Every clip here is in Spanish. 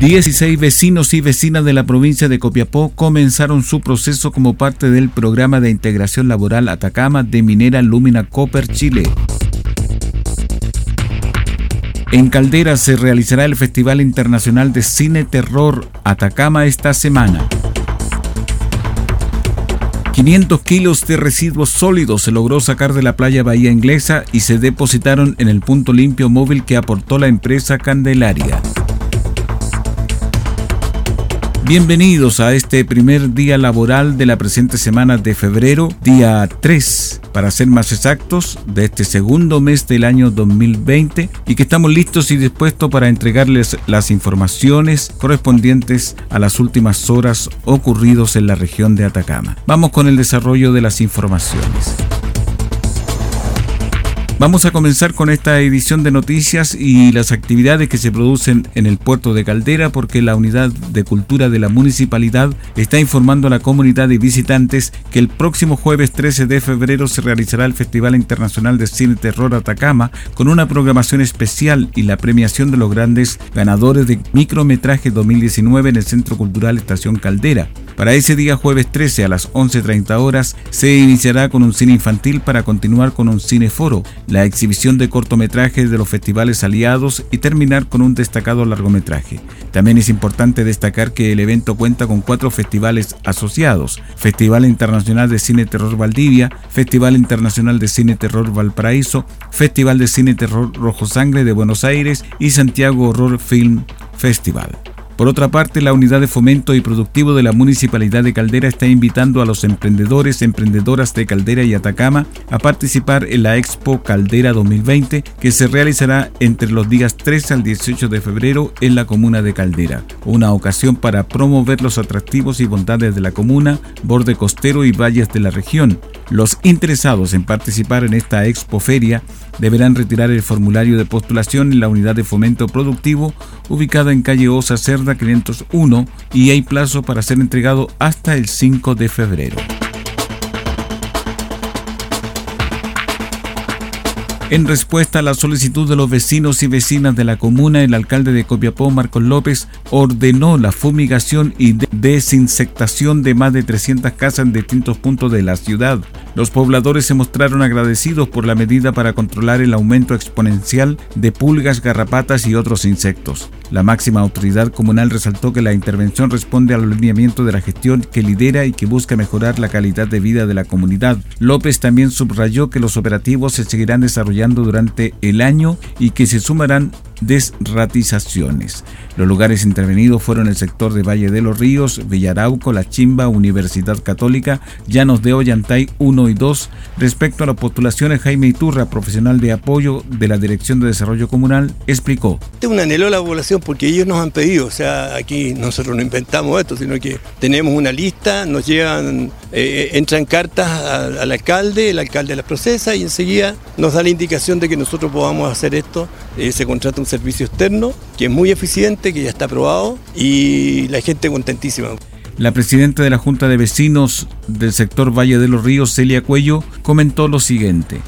16 vecinos y vecinas de la provincia de Copiapó comenzaron su proceso como parte del programa de integración laboral Atacama de Minera Lumina Copper Chile. En Caldera se realizará el Festival Internacional de Cine Terror Atacama esta semana. 500 kilos de residuos sólidos se logró sacar de la playa Bahía Inglesa y se depositaron en el punto limpio móvil que aportó la empresa Candelaria. Bienvenidos a este primer día laboral de la presente semana de febrero, día 3, para ser más exactos, de este segundo mes del año 2020 y que estamos listos y dispuestos para entregarles las informaciones correspondientes a las últimas horas ocurridos en la región de Atacama. Vamos con el desarrollo de las informaciones. Vamos a comenzar con esta edición de noticias y las actividades que se producen en el puerto de Caldera porque la unidad de cultura de la municipalidad está informando a la comunidad de visitantes que el próximo jueves 13 de febrero se realizará el Festival Internacional de Cine Terror Atacama con una programación especial y la premiación de los grandes ganadores de micrometraje 2019 en el Centro Cultural Estación Caldera. Para ese día jueves 13 a las 11.30 horas se iniciará con un cine infantil para continuar con un cine foro la exhibición de cortometrajes de los festivales aliados y terminar con un destacado largometraje. También es importante destacar que el evento cuenta con cuatro festivales asociados, Festival Internacional de Cine Terror Valdivia, Festival Internacional de Cine Terror Valparaíso, Festival de Cine Terror Rojo Sangre de Buenos Aires y Santiago Horror Film Festival. Por otra parte, la Unidad de Fomento y Productivo de la Municipalidad de Caldera está invitando a los emprendedores, emprendedoras de Caldera y Atacama a participar en la Expo Caldera 2020 que se realizará entre los días 13 al 18 de febrero en la comuna de Caldera. Una ocasión para promover los atractivos y bondades de la comuna, borde costero y valles de la región. Los interesados en participar en esta Expo Feria deberán retirar el formulario de postulación en la unidad de fomento productivo ubicada en calle Osa Cerda 501 y hay plazo para ser entregado hasta el 5 de febrero. En respuesta a la solicitud de los vecinos y vecinas de la comuna, el alcalde de Copiapó, Marcos López, ordenó la fumigación y desinsectación de más de 300 casas en distintos puntos de la ciudad. Los pobladores se mostraron agradecidos por la medida para controlar el aumento exponencial de pulgas, garrapatas y otros insectos. La máxima autoridad comunal resaltó que la intervención responde al alineamiento de la gestión que lidera y que busca mejorar la calidad de vida de la comunidad. López también subrayó que los operativos se seguirán desarrollando durante el año y que se sumarán desratizaciones. Los lugares intervenidos fueron el sector de Valle de los Ríos, Villarauco, La Chimba, Universidad Católica, Llanos de Ollantay 1 y 2. Respecto a las postulaciones, Jaime Iturra, profesional de apoyo de la Dirección de Desarrollo Comunal, explicó. Un anhelo a la población porque ellos nos han pedido, o sea, aquí nosotros no inventamos esto, sino que tenemos una lista, nos llegan, eh, entran cartas al, alcalde, el alcalde las procesa y enseguida nos da la indicación de que nosotros podamos hacer esto. Eh, se contrata un servicio externo que es muy eficiente, que ya está aprobado y la gente contentísima. La presidenta de la Junta de Vecinos del sector Valle de los Ríos, Celia Cuello, comentó lo siguiente.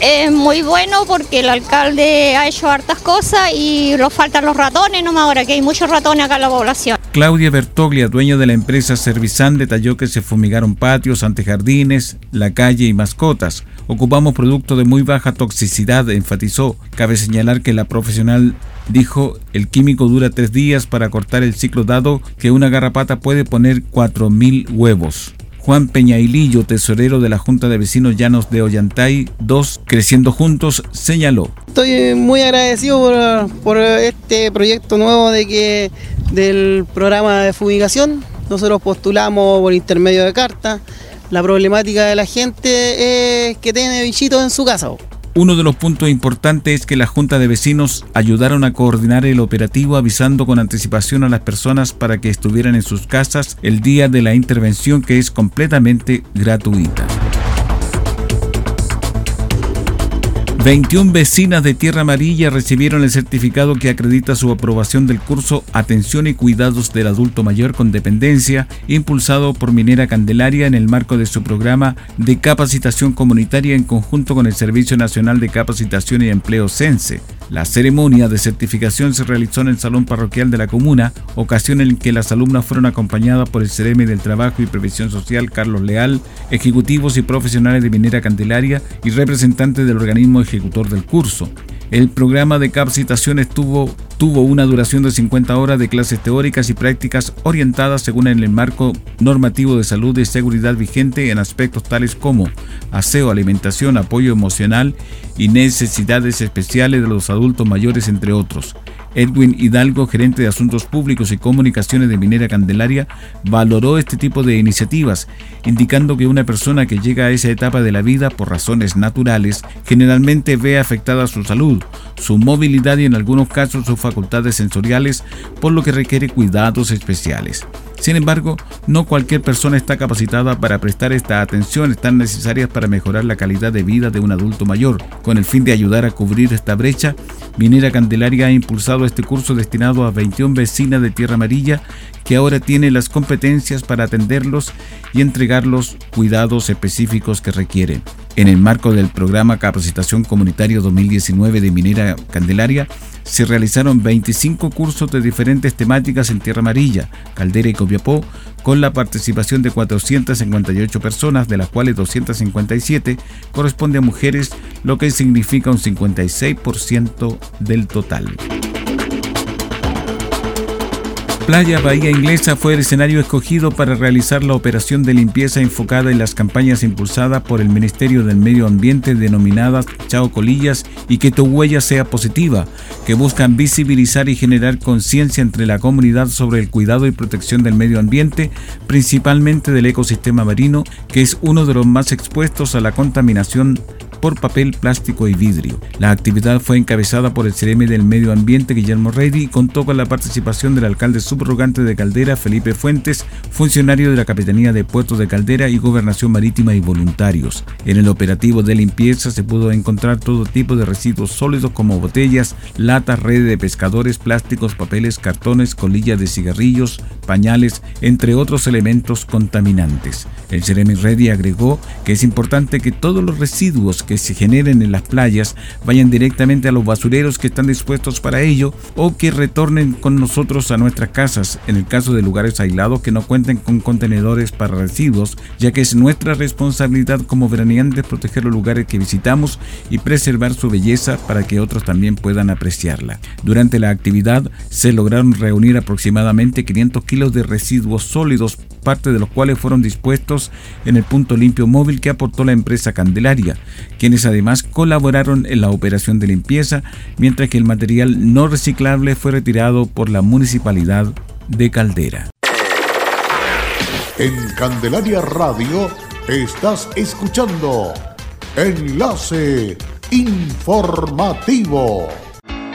Es muy bueno porque el alcalde ha hecho hartas cosas y nos faltan los ratones nomás ahora, que hay muchos ratones acá en la población. Claudia Bertoglia, dueña de la empresa Servisan, detalló que se fumigaron patios, antejardines, la calle y mascotas. Ocupamos productos de muy baja toxicidad, enfatizó. Cabe señalar que la profesional dijo, el químico dura tres días para cortar el ciclo dado que una garrapata puede poner 4.000 huevos. Juan Peñailillo, tesorero de la Junta de Vecinos Llanos de Ollantay 2, Creciendo Juntos, señaló. Estoy muy agradecido por, este proyecto nuevo de que del programa de fumigación. Nosotros postulamos por intermedio de carta. La problemática de la gente es que tiene bichitos en su casa. Uno de los puntos importantes es que la Junta de Vecinos ayudaron a coordinar el operativo avisando con anticipación a las personas para que estuvieran en sus casas el día de la intervención que es completamente gratuita. 21 vecinas de Tierra Amarilla recibieron el certificado que acredita su aprobación del curso Atención y Cuidados del Adulto Mayor con Dependencia, impulsado por Minera Candelaria en el marco de su programa de capacitación comunitaria en conjunto con el Servicio Nacional de Capacitación y Empleo CENSE. La ceremonia de certificación se realizó en el Salón Parroquial de la Comuna, ocasión en que las alumnas fueron acompañadas por el CRM del Trabajo y Previsión Social Carlos Leal, ejecutivos y profesionales de Minera Candelaria y representantes del organismo ejecutor del curso. El programa de capacitación estuvo, tuvo una duración de 50 horas de clases teóricas y prácticas orientadas según el marco normativo de salud y seguridad vigente en aspectos tales como aseo, alimentación, apoyo emocional y necesidades especiales de los adultos mayores, entre otros. Edwin Hidalgo, gerente de Asuntos Públicos y Comunicaciones de Minera Candelaria, valoró este tipo de iniciativas, indicando que una persona que llega a esa etapa de la vida por razones naturales generalmente ve afectada su salud, su movilidad y en algunos casos sus facultades sensoriales, por lo que requiere cuidados especiales. Sin embargo, no cualquier persona está capacitada para prestar estas atenciones tan necesarias para mejorar la calidad de vida de un adulto mayor. Con el fin de ayudar a cubrir esta brecha, Minera Candelaria ha impulsado este curso destinado a 21 vecinas de Tierra Amarilla que ahora tiene las competencias para atenderlos y entregar los cuidados específicos que requieren. En el marco del programa Capacitación Comunitario 2019 de Minera Candelaria, se realizaron 25 cursos de diferentes temáticas en Tierra Amarilla, Caldera y Copiapó, con la participación de 458 personas, de las cuales 257 corresponde a mujeres, lo que significa un 56% del total. Playa Bahía Inglesa fue el escenario escogido para realizar la operación de limpieza enfocada en las campañas impulsadas por el Ministerio del Medio Ambiente denominadas Chao Colillas y que tu huella sea positiva, que buscan visibilizar y generar conciencia entre la comunidad sobre el cuidado y protección del medio ambiente, principalmente del ecosistema marino, que es uno de los más expuestos a la contaminación por papel, plástico y vidrio. La actividad fue encabezada por el CRM del Medio Ambiente Guillermo Reidi y contó con la participación del alcalde subrogante de Caldera Felipe Fuentes, funcionario de la Capitanía de Puertos de Caldera y Gobernación Marítima y voluntarios. En el operativo de limpieza se pudo encontrar todo tipo de residuos sólidos como botellas, latas, redes de pescadores, plásticos, papeles, cartones, colillas de cigarrillos, pañales, entre otros elementos contaminantes. El Jeremy Reddy agregó que es importante que todos los residuos que se generen en las playas vayan directamente a los basureros que están dispuestos para ello o que retornen con nosotros a nuestras casas en el caso de lugares aislados que no cuenten con contenedores para residuos, ya que es nuestra responsabilidad como veraneantes proteger los lugares que visitamos y preservar su belleza para que otros también puedan apreciarla. Durante la actividad se lograron reunir aproximadamente 500 kilos de residuos sólidos, parte de los cuales fueron dispuestos en el punto limpio móvil que aportó la empresa Candelaria, quienes además colaboraron en la operación de limpieza, mientras que el material no reciclable fue retirado por la municipalidad de Caldera. En Candelaria Radio estás escuchando Enlace Informativo.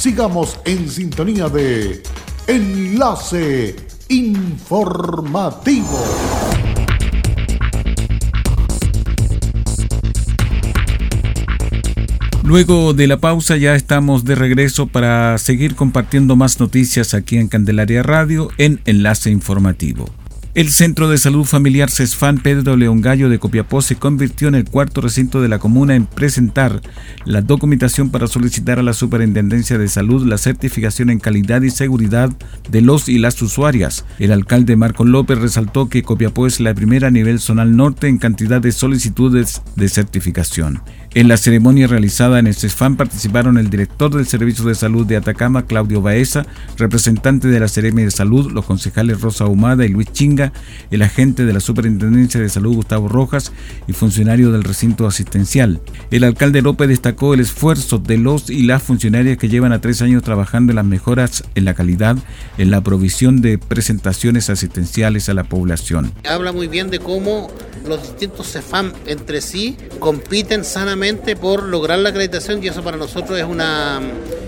Sigamos en sintonía de Enlace Informativo. Luego de la pausa ya estamos de regreso para seguir compartiendo más noticias aquí en Candelaria Radio en Enlace Informativo. El Centro de Salud Familiar CESFAN Pedro León Gallo de Copiapó se convirtió en el cuarto recinto de la comuna en presentar la documentación para solicitar a la Superintendencia de Salud la certificación en calidad y seguridad de los y las usuarias. El alcalde Marco López resaltó que Copiapó es la primera a nivel zonal norte en cantidad de solicitudes de certificación. En la ceremonia realizada en el CESFAN participaron el director del Servicio de Salud de Atacama, Claudio Baeza, representante de la Seremi de Salud, los concejales Rosa Humada y Luis Chinga, el agente de la Superintendencia de Salud, Gustavo Rojas, y funcionario del recinto asistencial. El alcalde López destacó el esfuerzo de los y las funcionarias que llevan a tres años trabajando en las mejoras en la calidad, en la provisión de presentaciones asistenciales a la población. Habla muy bien de cómo los distintos CEFAM entre sí compiten sanamente por lograr la acreditación y eso para nosotros es una,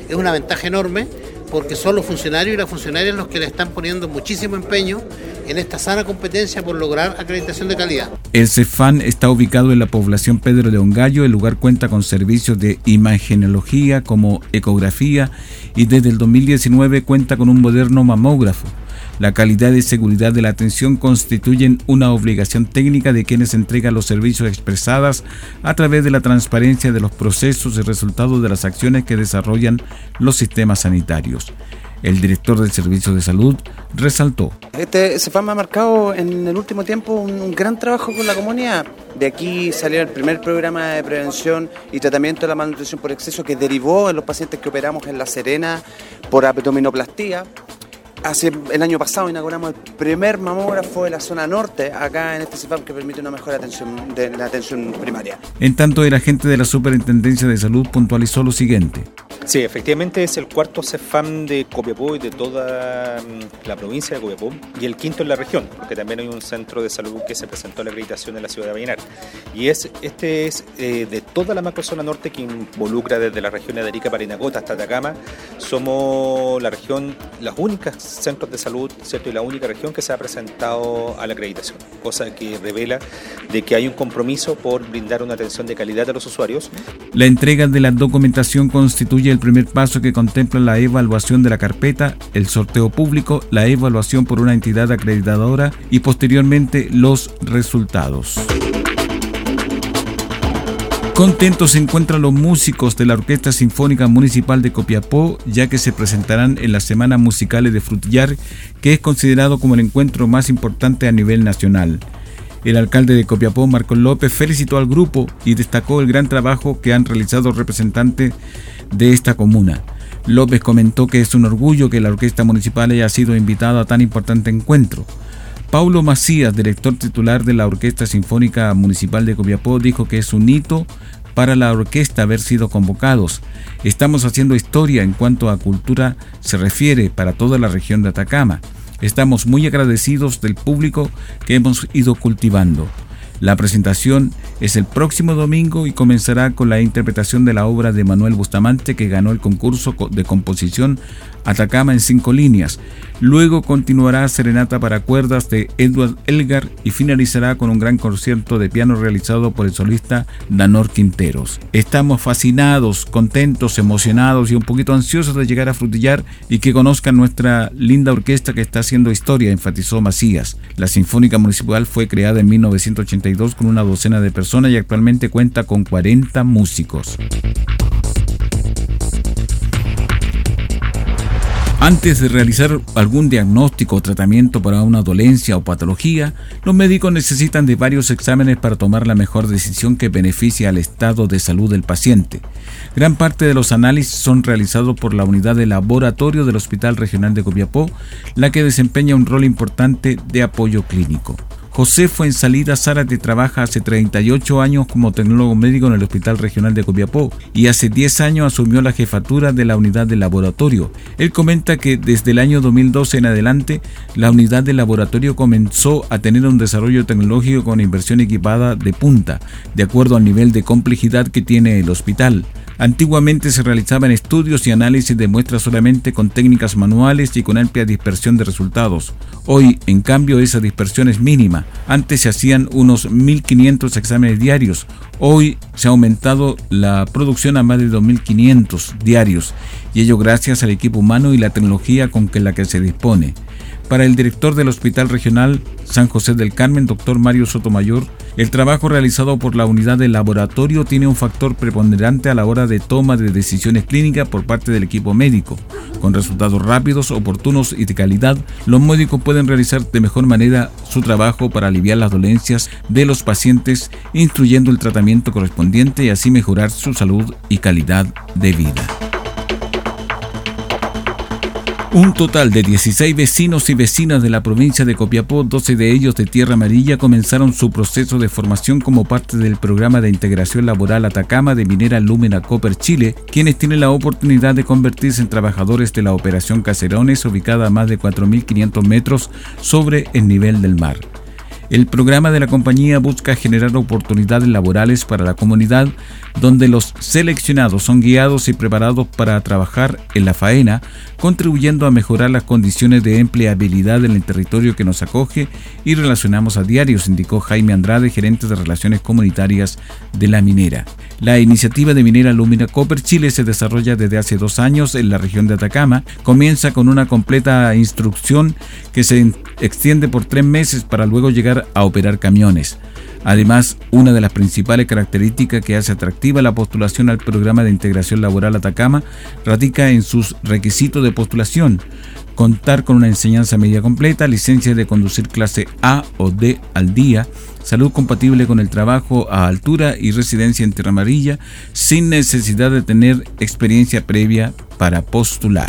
es una ventaja enorme porque son los funcionarios y las funcionarias los que le están poniendo muchísimo empeño en esta sana competencia por lograr acreditación de calidad. El CEFAN está ubicado en la población Pedro de Ongallo. El lugar cuenta con servicios de imagenología como ecografía y desde el 2019 cuenta con un moderno mamógrafo. La calidad y seguridad de la atención constituyen una obligación técnica de quienes entregan los servicios expresadas a través de la transparencia de los procesos y resultados de las acciones que desarrollan los sistemas sanitarios. El director del Servicio de Salud resaltó. Este CEFAM ha marcado en el último tiempo un, gran trabajo con la comunidad. De aquí salió el primer programa de prevención y tratamiento de la malnutrición por exceso que derivó en los pacientes que operamos en La Serena por abdominoplastía. Hace el año pasado inauguramos el primer mamógrafo de la zona norte acá en este CIPAM que permite una mejor atención de la atención primaria. En tanto, el agente de la Superintendencia de Salud puntualizó lo siguiente. Sí, efectivamente es el cuarto CEFAM de Copiapó y de toda mm, la provincia de Copiapó y el quinto en la región, porque también hay un centro de salud que se presentó a la acreditación en la ciudad de Vallenar. Y es, este es eh, de toda la macrozona norte que involucra desde la región de Arica, Parinacota hasta Atacama. Somos la región, las únicas centros de salud ¿cierto? y la única región que se ha presentado a la acreditación, cosa que revela de que hay un compromiso por brindar una atención de calidad a los usuarios. La entrega de la documentación constituye el primer paso que contempla la evaluación de la carpeta, el sorteo público, la evaluación por una entidad acreditadora y posteriormente los resultados. Contentos se encuentran los músicos de la Orquesta Sinfónica Municipal de Copiapó, ya que se presentarán en las Semanas Musicales de Frutillar, que es considerado como el encuentro más importante a nivel nacional. El alcalde de Copiapó, Marcos López, felicitó al grupo y destacó el gran trabajo que han realizado representantes de esta comuna. López comentó que es un orgullo que la orquesta municipal haya sido invitada a tan importante encuentro. Paulo Macías, director titular de la Orquesta Sinfónica Municipal de Copiapó, dijo que es un hito para la orquesta haber sido convocados. Estamos haciendo historia en cuanto a cultura se refiere para toda la región de Atacama. Estamos muy agradecidos del público que hemos ido cultivando. La presentación es el próximo domingo y comenzará con la interpretación de la obra de Manuel Bustamante que ganó el concurso de composición Atacama en cinco líneas. Luego continuará Serenata para cuerdas de Edward Elgar y finalizará con un gran concierto de piano realizado por el solista Danor Quinteros. Estamos fascinados, contentos, emocionados y un poquito ansiosos de llegar a Frutillar y que conozcan nuestra linda orquesta que está haciendo historia, enfatizó Macías. La Sinfónica Municipal fue creada en 1982 con una docena de personas y actualmente cuenta con 40 músicos. Antes de realizar algún diagnóstico o tratamiento para una dolencia o patología, los médicos necesitan de varios exámenes para tomar la mejor decisión que beneficie al estado de salud del paciente. Gran parte de los análisis son realizados por la unidad de laboratorio del Hospital Regional de Copiapó, la que desempeña un rol importante de apoyo clínico. José Fuensalida Zárate trabaja hace 38 años como tecnólogo médico en el Hospital Regional de Copiapó y hace 10 años asumió la jefatura de la unidad de laboratorio. Él comenta que desde el año 2012 en adelante la unidad de laboratorio comenzó a tener un desarrollo tecnológico con inversión equipada de punta, de acuerdo al nivel de complejidad que tiene el hospital. Antiguamente se realizaban estudios y análisis de muestras solamente con técnicas manuales y con amplia dispersión de resultados. Hoy, en cambio, esa dispersión es mínima. Antes se hacían unos 1.500 exámenes diarios. Hoy se ha aumentado la producción a más de 2.500 diarios, y ello gracias al equipo humano y la tecnología con que la que se dispone. Para el director del Hospital Regional San José del Carmen, doctor Mario Sotomayor, el trabajo realizado por la unidad de laboratorio tiene un factor preponderante a la hora de toma de decisiones clínicas por parte del equipo médico. Con resultados rápidos, oportunos y de calidad, los médicos pueden realizar de mejor manera su trabajo para aliviar las dolencias de los pacientes, instruyendo el tratamiento correspondiente y así mejorar su salud y calidad de vida. Un total de 16 vecinos y vecinas de la provincia de Copiapó, 12 de ellos de Tierra Amarilla, comenzaron su proceso de formación como parte del programa de integración laboral Atacama de Minera Lumina Copper Chile, quienes tienen la oportunidad de convertirse en trabajadores de la operación Caserones, ubicada a más de 4.500 metros sobre el nivel del mar. El programa de la compañía busca generar oportunidades laborales para la comunidad, donde los seleccionados son guiados y preparados para trabajar en la faena, contribuyendo a mejorar las condiciones de empleabilidad en el territorio que nos acoge y relacionamos a diario, indicó Jaime Andrade, gerente de Relaciones Comunitarias de la minera. La iniciativa de Minera Lumina Copper Chile se desarrolla desde hace dos años en la región de Atacama. Comienza con una completa instrucción que se extiende por tres meses para luego llegar a operar camiones. Además, una de las principales características que hace atractiva la postulación al programa de integración laboral Atacama radica en sus requisitos de postulación. Contar con una enseñanza media completa, licencia de conducir clase A o D al día, salud compatible con el trabajo a altura y residencia en Tierra Amarilla, sin necesidad de tener experiencia previa para postular.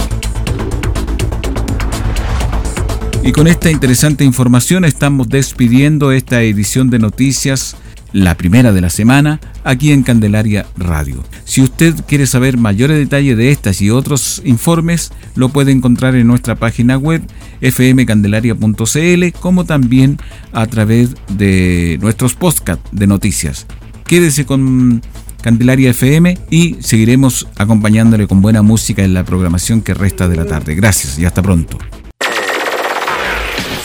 Y con esta interesante información estamos despidiendo esta edición de noticias, la primera de la semana, aquí en Candelaria Radio. Si usted quiere saber mayores detalles de estas y otros informes, lo puede encontrar en nuestra página web fmcandelaria.cl, como también a través de nuestros podcasts de noticias. Quédese con Candelaria FM y seguiremos acompañándole con buena música en la programación que resta de la tarde. Gracias y hasta pronto.